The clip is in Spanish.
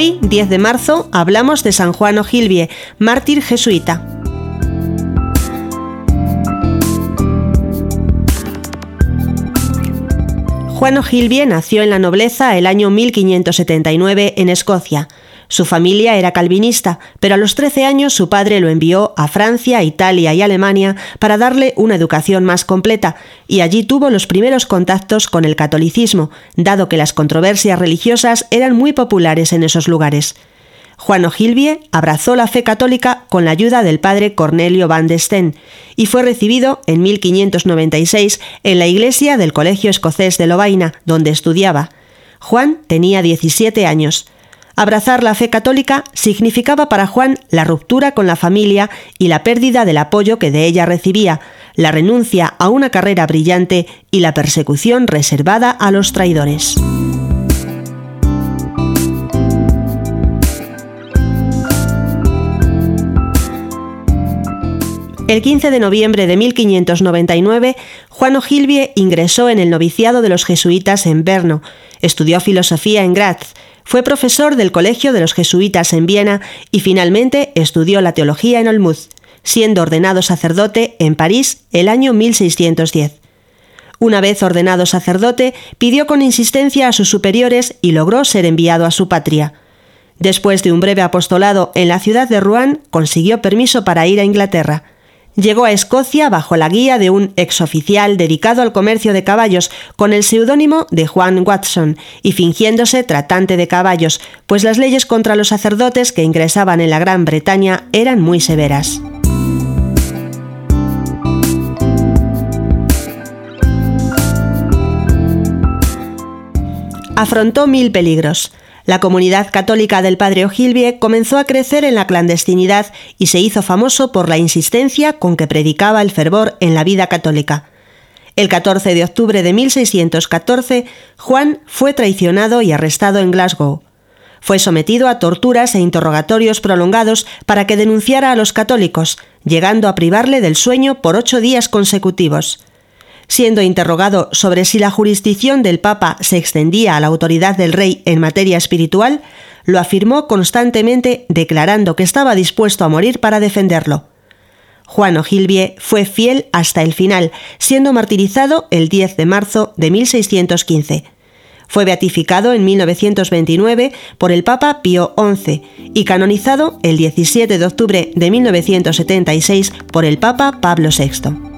10 de marzo hablamos de San Juan O'Hilbie, mártir jesuita. Juan O'Hilbie nació en la nobleza el año 1579 en Escocia. Su familia era calvinista, pero a los 13 años su padre lo envió a Francia, Italia y Alemania para darle una educación más completa, y allí tuvo los primeros contactos con el catolicismo, dado que las controversias religiosas eran muy populares en esos lugares. Juan O'Hilbie abrazó la fe católica con la ayuda del padre Cornelio van de Steen y fue recibido en 1596 en la iglesia del Colegio Escocés de Lovaina, donde estudiaba. Juan tenía 17 años. Abrazar la fe católica significaba para Juan la ruptura con la familia y la pérdida del apoyo que de ella recibía, la renuncia a una carrera brillante y la persecución reservada a los traidores. El 15 de noviembre de 1599, Juan O'Hilbie ingresó en el noviciado de los jesuitas en Berno, estudió filosofía en Graz, fue profesor del Colegio de los Jesuitas en Viena y finalmente estudió la teología en Olmuz, siendo ordenado sacerdote en París el año 1610. Una vez ordenado sacerdote, pidió con insistencia a sus superiores y logró ser enviado a su patria. Después de un breve apostolado en la ciudad de Rouen, consiguió permiso para ir a Inglaterra. Llegó a Escocia bajo la guía de un exoficial dedicado al comercio de caballos con el seudónimo de Juan Watson y fingiéndose tratante de caballos, pues las leyes contra los sacerdotes que ingresaban en la Gran Bretaña eran muy severas. Afrontó mil peligros. La comunidad católica del padre O'Hilbie comenzó a crecer en la clandestinidad y se hizo famoso por la insistencia con que predicaba el fervor en la vida católica. El 14 de octubre de 1614, Juan fue traicionado y arrestado en Glasgow. Fue sometido a torturas e interrogatorios prolongados para que denunciara a los católicos, llegando a privarle del sueño por ocho días consecutivos siendo interrogado sobre si la jurisdicción del Papa se extendía a la autoridad del rey en materia espiritual, lo afirmó constantemente declarando que estaba dispuesto a morir para defenderlo. Juan O'Hilbie fue fiel hasta el final, siendo martirizado el 10 de marzo de 1615. Fue beatificado en 1929 por el Papa Pío XI y canonizado el 17 de octubre de 1976 por el Papa Pablo VI.